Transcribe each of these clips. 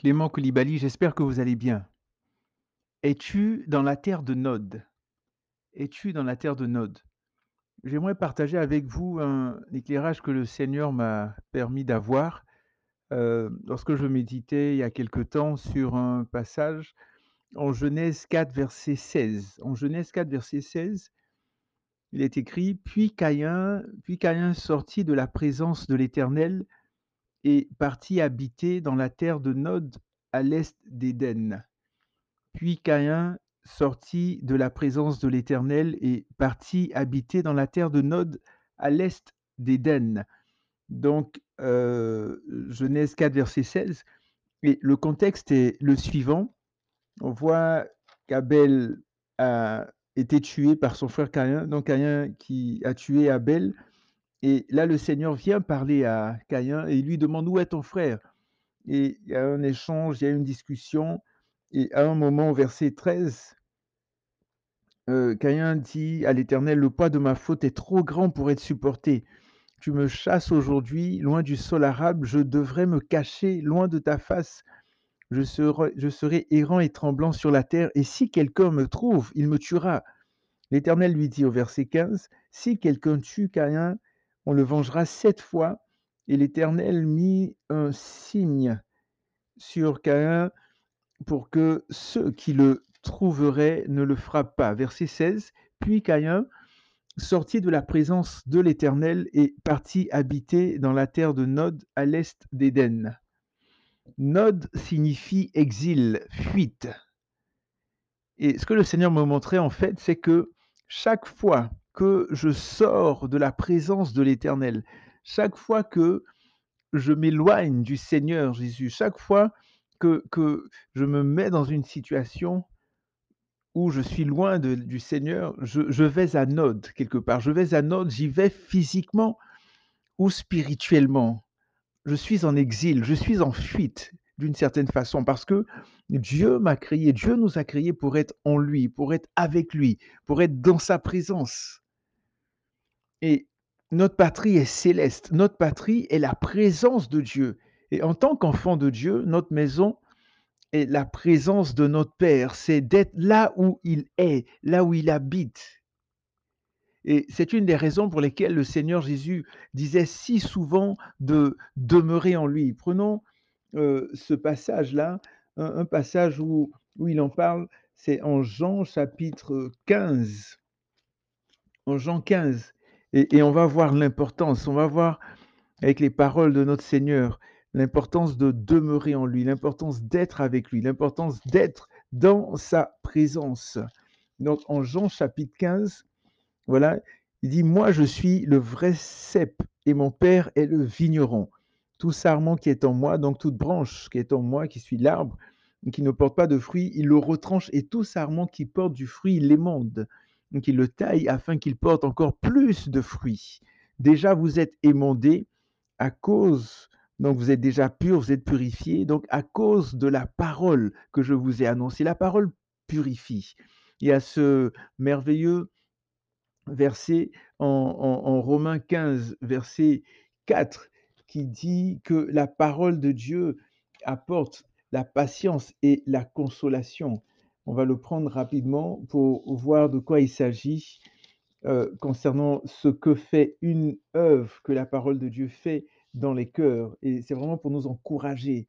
Clément Coulibaly, j'espère que vous allez bien. Es-tu dans la terre de Nod? Es-tu dans la terre de Nod? J'aimerais partager avec vous un éclairage que le Seigneur m'a permis d'avoir, heu, lorsque je méditais il y a quelque temps sur un passage en Genèse 4 verset 16. En Genèse 4 verset 16, il est écrit: «Puis Caïn puis Caïn sortit de la présence de l'Éternel et partit habiter dans la terre de Nod à l'est d'Éden. Puis Caïn sortit de la présence de l'Éternel et partit habiter dans la terre de Nod à l'est d'Éden. Donc, euh, Genèse 4, verset 16. Et le contexte est le suivant. On voit qu'Abel a été tué par son frère Caïn, donc Caïn qui a tué Abel. Et là, le Seigneur vient parler à Caïn et lui demande où est ton frère? Et il y a un échange, il y a une discussion. Et à un moment, verset 13, euh, Caïn dit à l'Éternel, le poids de ma faute est trop grand pour être supporté. Tu me chasses aujourd'hui loin du sol arabe, je devrais me cacher loin de ta face. Je serai, je serai errant et tremblant sur la terre, et si quelqu'un me trouve, il me tuera. L'Éternel lui dit au verset 15, Si quelqu'un tue Caïn, on le vengera sept fois. Et l'Éternel mit un signe sur Caïn pour que ceux qui le trouveraient ne le frappent pas. Verset 16. Puis Caïn sortit de la présence de l'Éternel et partit habiter dans la terre de Nod à l'est d'Éden. Nod signifie exil, fuite. Et ce que le Seigneur me montrait en fait, c'est que chaque fois que je sors de la présence de l'Éternel, chaque fois que je m'éloigne du Seigneur Jésus, chaque fois que, je me mets dans une situation où je suis loin du Seigneur, je, je vais à Nod quelque part. Je vais à Nod, j'y vais physiquement ou spirituellement. Je suis en exil, je suis en fuite d'une certaine façon parce que Dieu m'a créé, Dieu nous a créés pour être en lui, pour être avec lui, pour être dans sa présence. Et notre patrie est céleste, notre patrie est la présence de Dieu. Et en tant qu'enfant de Dieu, notre maison est la présence de notre Père, c'est d'être là où il est, là où il habite. Et c'est une des raisons pour lesquelles le Seigneur Jésus disait si souvent de demeurer en lui. Prenons euh, ce passage-là, un, un, passage où, où il en parle, c'est en Jean chapitre 15. En Jean 15. Et, on va voir l'importance, on va voir avec les paroles de notre Seigneur l'importance de demeurer en lui, l'importance d'être avec lui, l'importance d'être dans sa présence. Donc en Jean chapitre 15, voilà, il dit, moi je suis le vrai cep et mon père est le vigneron. Tout sarment qui est en moi, donc toute branche qui est en moi, qui suit l'arbre, qui ne porte pas de fruits, il le retranche et tout sarment qui porte du fruit, il l'émonde. Donc il le taille afin qu'il porte encore plus de fruits. Déjà vous êtes émondés à cause donc vous êtes déjà pur, vous êtes purifié. Donc à cause de la parole que je vous ai annoncée, la parole purifie. Il y a ce merveilleux verset en Romains 15, verset 4, qui dit que la parole de Dieu apporte la patience et la consolation. On va le prendre rapidement pour voir de quoi il s'agit euh, concernant ce que fait une œuvre que la parole de Dieu fait dans les cœurs. Et c'est vraiment pour nous encourager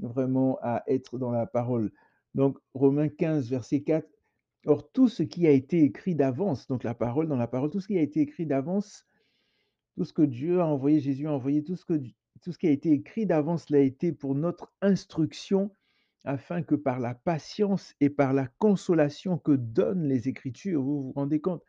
vraiment à être dans la parole. Donc, Romains 15, verset 4. Or, tout ce qui a été écrit d'avance, donc la parole dans la parole, tout ce qui a été écrit d'avance, tout ce que Dieu a envoyé, Jésus a envoyé, tout ce, tout ce qui a été écrit d'avance l'a été pour notre instruction, afin que par la patience et par la consolation que donnent les Écritures, vous vous rendez compte,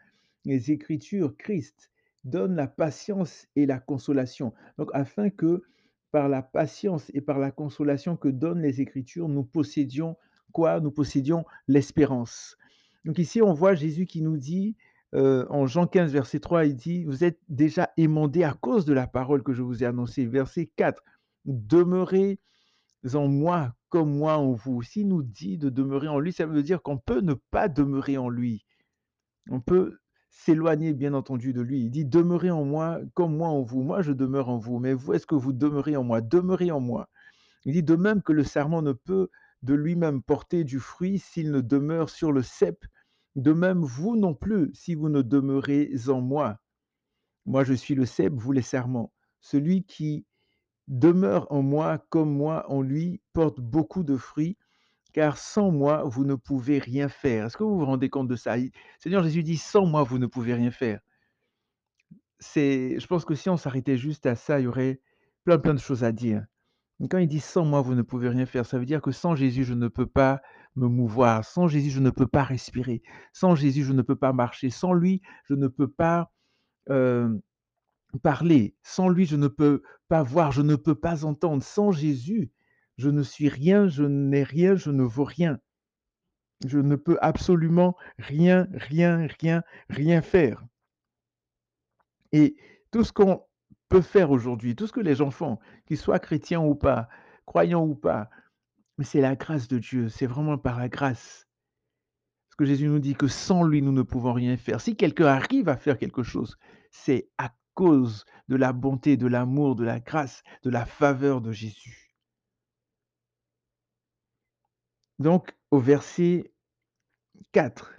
les Écritures, Christ, donne la patience et la consolation. Donc, afin que par la patience et par la consolation que donnent les Écritures, nous possédions quoi? Nous possédions l'espérance. Donc ici, on voit Jésus qui nous dit, euh, en Jean 15, verset 3, il dit, vous êtes déjà émondés à cause de la parole que je vous ai annoncée. Verset 4, demeurez en moi comme moi en vous. S'il nous dit de demeurer en lui, ça veut dire qu'on peut ne pas demeurer en lui. On peut s'éloigner bien entendu de lui. Il dit, demeurez en moi comme moi en vous. Moi, je demeure en vous. Mais vous, est-ce que vous demeurez en moi? Demeurez en moi. Il dit: «De même que le sarment ne peut de lui-même porter du fruit s'il ne demeure sur le cep, de même vous non plus si vous ne demeurez en moi. Moi je suis le cep, vous les sarments. Celui qui demeure en moi comme moi en lui porte beaucoup de fruits, car sans moi vous ne pouvez rien faire». Est-ce que vous vous rendez compte de ça? Seigneur Jésus dit: «Sans moi vous ne pouvez rien faire». C'est je pense que si on s'arrêtait juste à ça, il y aurait plein, plein de choses à dire. Quand il dit: «Sans moi, vous ne pouvez rien faire», ça veut dire que sans Jésus, je ne peux pas me mouvoir. Sans Jésus, je ne peux pas respirer. Sans Jésus, je ne peux pas marcher. Sans lui, je ne peux pas, hem, parler. Sans lui, je ne peux pas voir, je ne peux pas entendre. Sans Jésus, je ne suis rien, je n'ai rien, je ne vaux rien. Je ne peux absolument rien, rien, rien, rien faire. Et tout ce qu'on peut faire aujourd'hui, tout ce que les gens font, qu'ils soient chrétiens ou pas, croyants ou pas, c'est la grâce de Dieu, c'est vraiment par la grâce. Parce que Jésus nous dit que sans lui, nous ne pouvons rien faire. Si quelqu'un arrive à faire quelque chose, c'est à cause de la bonté, de l'amour, de la grâce, de la faveur de Jésus. Donc, au verset 4,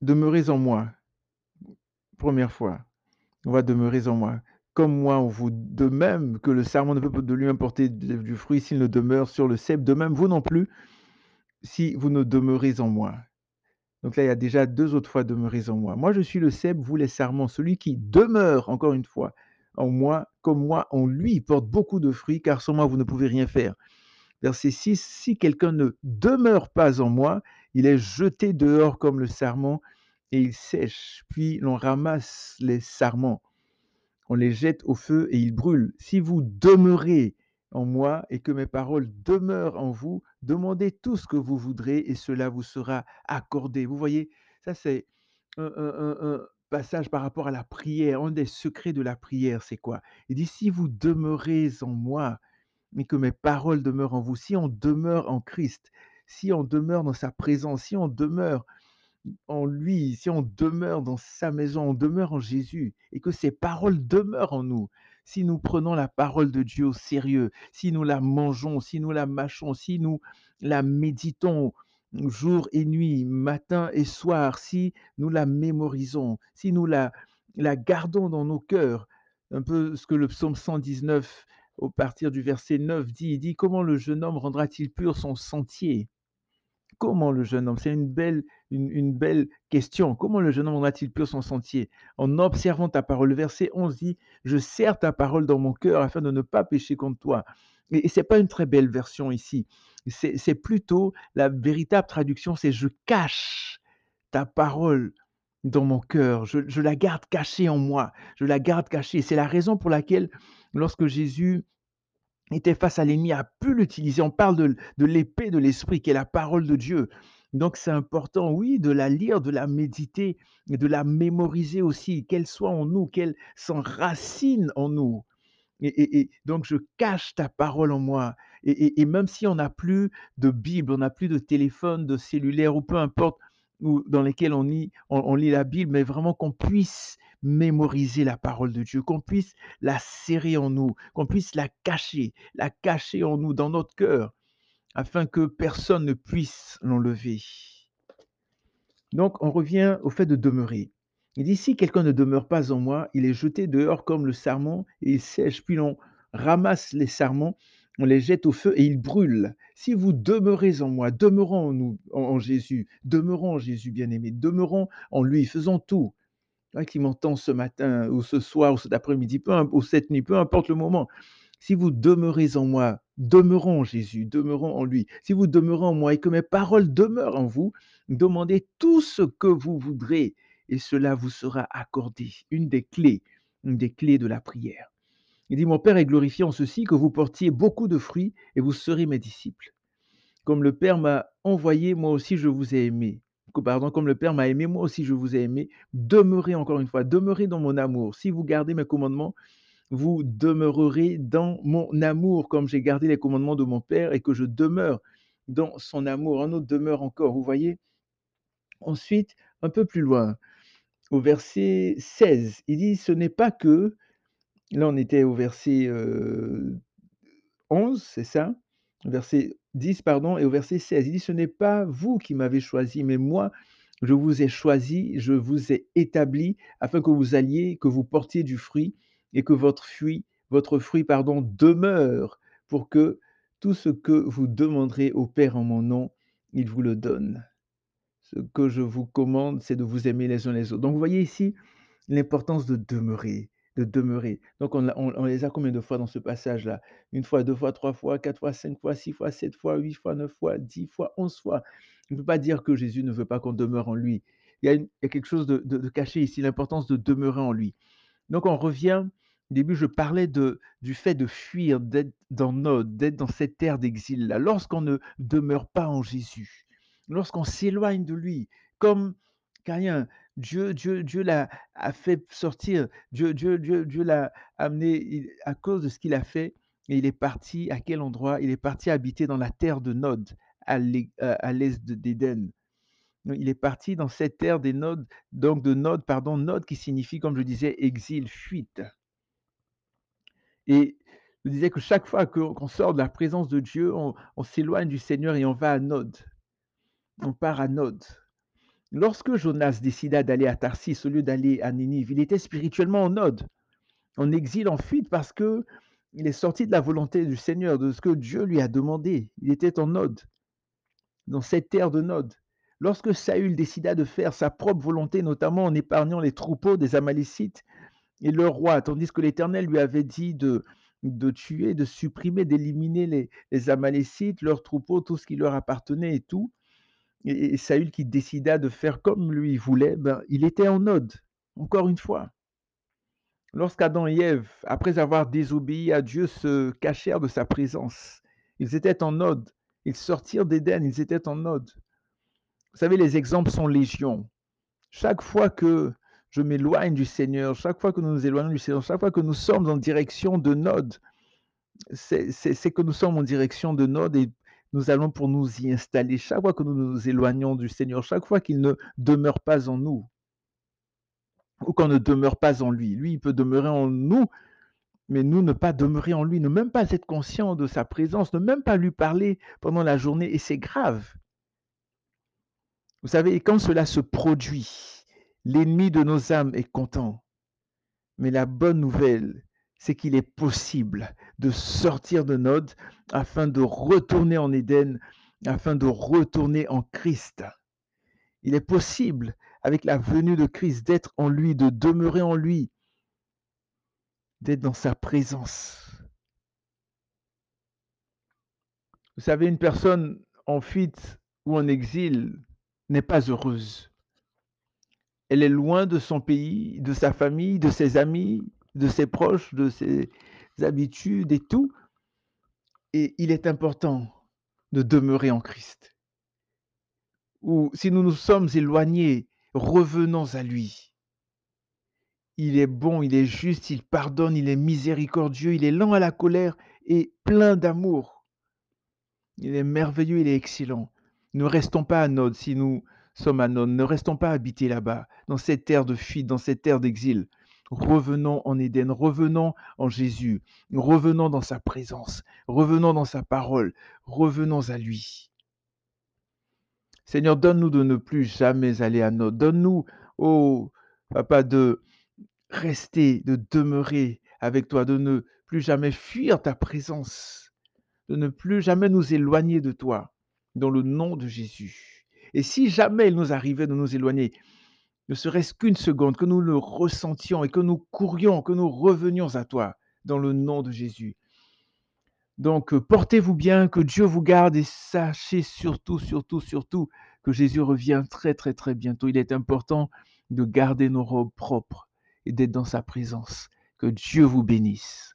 demeurez en moi. Première fois, on va demeurer en moi. Comme moi en vous, de même que le serment ne peut de lui-même porter du du fruit s'il ne demeure sur le cep, de même vous non plus, si vous ne demeurez en moi. Donc là, il y a déjà 2 autres fois demeurez en moi. Moi, je suis le cep, vous les sarments. Celui qui demeure, encore une fois, en moi, comme moi en lui, porte beaucoup de fruits, car sans moi, vous ne pouvez rien faire. Verset 6, si quelqu'un ne demeure pas en moi, il est jeté dehors comme le sarment et il sèche. Puis l'on ramasse les sarments, on les jette au feu et ils brûlent. Si vous demeurez en moi et que mes paroles demeurent en vous, demandez tout ce que vous voudrez et cela vous sera accordé. Vous voyez, ça c'est un, un- passage par rapport à la prière. Un des secrets de la prière, c'est quoi? Il dit, si vous demeurez en moi et que mes paroles demeurent en vous, si on demeure en Christ, si on demeure dans sa présence, si on demeure en lui, si on demeure dans sa maison, on demeure en Jésus et que ses paroles demeurent en nous, si nous prenons la parole de Dieu au sérieux, si nous la mangeons, si nous la mâchons, si nous la méditons jour et nuit, matin et soir, si nous la mémorisons, si nous la, la gardons dans nos cœurs, un peu ce que le psaume 119 au partir du verset 9 dit, il dit, comment le jeune homme rendra-t-il pur son sentier? Comment le jeune homme? C'est une belle une belle question. Comment le jeune homme rendra-t-il pur son sentier? En observant ta parole. Le verset 11 dit: «Je serre ta parole dans mon cœur afin de ne pas pécher contre toi» et et c'est pas une très belle version ici. C'est plutôt la véritable traduction, c'est: «Je cache ta parole dans mon cœur, je la garde cachée en moi, je la garde cachée». C'est la raison pour laquelle lorsque Jésus était face à l'ennemi, a pu l'utiliser. On parle de l'épée de l'esprit qui est la parole de Dieu. Donc c'est important, oui, de la lire, de la méditer de la mémoriser aussi, qu'elle soit en nous, qu'elle s'enracine en nous. Et donc je cache ta parole en moi et même si on n'a plus de Bible, on n'a plus de téléphone, de cellulaire ou peu importe, dans lesquels on on lit la Bible, mais vraiment qu'on puisse mémoriser la parole de Dieu, qu'on puisse la serrer en nous, qu'on puisse la cacher, la cacher en nous, dans notre cœur, afin que personne ne puisse l'enlever. Donc, on revient au fait de demeurer. Il dit, si quelqu'un ne demeure pas en moi, il est jeté dehors comme le sarment et il sèche. Puis l'on ramasse les sarments, on les jette au feu et ils brûlent. Si vous demeurez en moi, demeurons en nous, en, Jésus, demeurons en Jésus bien-aimé, demeurons en lui, faisons tout. Toi qui m'entends ce matin ou ce soir ou cet après-midi, peu ou cette nuit, peu importe le moment, si vous demeurez en moi, demeurons en Jésus, demeurons en lui. Si vous demeurez en moi et que mes paroles demeurent en vous, demandez tout ce que vous voudrez et cela vous sera accordé. Une des clés, une des clés de la prière. Il dit, mon Père est glorifié en ceci, que vous portiez beaucoup de fruits et vous serez mes disciples. Comme le Père m'a envoyé, moi aussi je vous ai aimé. Pardon, comme le Père m'a aimé, moi aussi je vous ai aimé. Demeurez encore une fois, demeurez dans mon amour. Si vous gardez mes commandements, vous demeurerez dans mon amour, comme j'ai gardé les commandements de mon Père et que je demeure dans son amour. Un autre demeure encore, vous voyez? Ensuite, un peu plus loin, au verset 16, il dit, ce n'est pas que, là on était au verset euh, 11, c'est ça? Verset 10 pardon et au verset 16, il dit: «Ce n'est pas vous qui m'avez choisi, mais moi je vous ai choisi, je vous ai établi afin que vous alliez, que vous portiez du fruit et que votre fruit votre fruit pardon demeure pour que tout ce que vous demanderez au Père en mon nom, il vous le donne. Ce que je vous commande, c'est de vous aimer les uns les autres». Donc vous voyez ici l'importance de demeurer, de demeurer. Donc on les a combien de fois dans ce passage-là? Une fois, 2 fois, 3 fois, 4 fois, 5 fois, 6 fois, 7 fois, 8 fois, 9 fois, 10 fois, 11 fois. On ne peut pas dire que Jésus ne veut pas qu'on demeure en lui. Il y a quelque chose de caché ici, l'importance de demeurer en lui. Donc on revient au début, je parlais du fait de fuir, d'être dans Nod, d'être dans cette terre d'exil-là. Lorsqu'on ne demeure pas en Jésus, lorsqu'on s'éloigne de lui, comme Caïn, Dieu Dieu Dieu l'a fait sortir, Dieu Dieu Dieu l'a amené à cause de ce qu'il a fait et il est parti à quel endroit? Il est parti habiter dans la terre de Nod, à l'est de d'Éden. Il est parti dans cette terre des Nod, donc de Nod, pardon, Nod qui signifie, comme je disais, exil, fuite. Et je disais que chaque fois qu'on sort de la présence de Dieu, on on s'éloigne du Seigneur et on va à Nod. On part à Nod. Lorsque Jonas décida d'aller à Tarsis au lieu d'aller à Ninive, il était spirituellement en Nod, en exil, en fuite parce que il est sorti de la volonté du Seigneur, de ce que Dieu lui a demandé. Il était en Nod, dans cette terre de Nod. Lorsque Saül décida de faire sa propre volonté, notamment en épargnant les troupeaux des Amalécites et leur roi, tandis que l'Éternel lui avait dit de de tuer, de supprimer, d'éliminer les Amalécites, leurs troupeaux, tout ce qui leur appartenait et tout et Saül qui décida de faire comme lui voulait, ben, il était en Nod, encore une fois. Lorsqu'Adam et Ève, après avoir désobéi à Dieu, se cachèrent de sa présence, ils étaient en Nod. Ils sortirent d'Éden, ils étaient en Nod. Vous savez, les exemples sont légion. Chaque fois que je m'éloigne du Seigneur, chaque fois que nous nous éloignons du Seigneur, chaque fois que nous sommes en direction de Nod, c'est que nous sommes en direction de Nod et nous allons pour nous y installer. Chaque fois que nous nous éloignons du Seigneur, chaque fois qu'il ne demeure pas en nous ou qu'on ne demeure pas en lui. Lui, il peut demeurer en nous, mais nous ne pas demeurer en lui, ne même pas être conscient de sa présence, ne même pas lui parler pendant la journée et c'est grave. Vous savez, quand cela se produit, l'ennemi de nos âmes est content. Mais la bonne nouvelle, c'est qu'il est possible de sortir de Nod afin de retourner en Éden, afin de retourner en Christ. Il est possible, avec la venue de Christ, d'être en lui, de demeurer en lui, d'être dans sa présence. Vous savez, une personne en fuite ou en exil n'est pas heureuse. Elle est loin de son pays, de sa famille, de ses amis, de ses proches, de ses habitudes et tout. Et il est important de demeurer en Christ. Ou si nous nous sommes éloignés, revenons à lui. Il est bon, il est juste, il pardonne, il est miséricordieux, il est lent à la colère et plein d'amour. Il est merveilleux, il est excellent. Ne restons pas à Nod si nous Nod. Ne restons pas habités là-bas, dans cette terre de fuite, dans cette terre d'exil. Revenons en Éden, revenons en Jésus, revenons dans sa présence, revenons dans sa parole, revenons à lui. Seigneur, donne-nous de ne plus jamais aller à Nod. Donne-nous, oh Papa, de rester, de demeurer avec toi, de ne plus jamais fuir ta présence, de ne plus jamais nous éloigner de toi, dans le nom de Jésus. Et si jamais il nous arrivait de nous éloigner, ne serait-ce qu'une seconde, que nous le ressentions et que nous courions, que nous revenions à toi, dans le nom de Jésus. Donc, euh, portez-vous bien, que Dieu vous garde et sachez surtout, surtout, surtout que Jésus revient très, très, très bientôt. Il est important de garder nos robes propres et d'être dans sa présence. Que Dieu vous bénisse.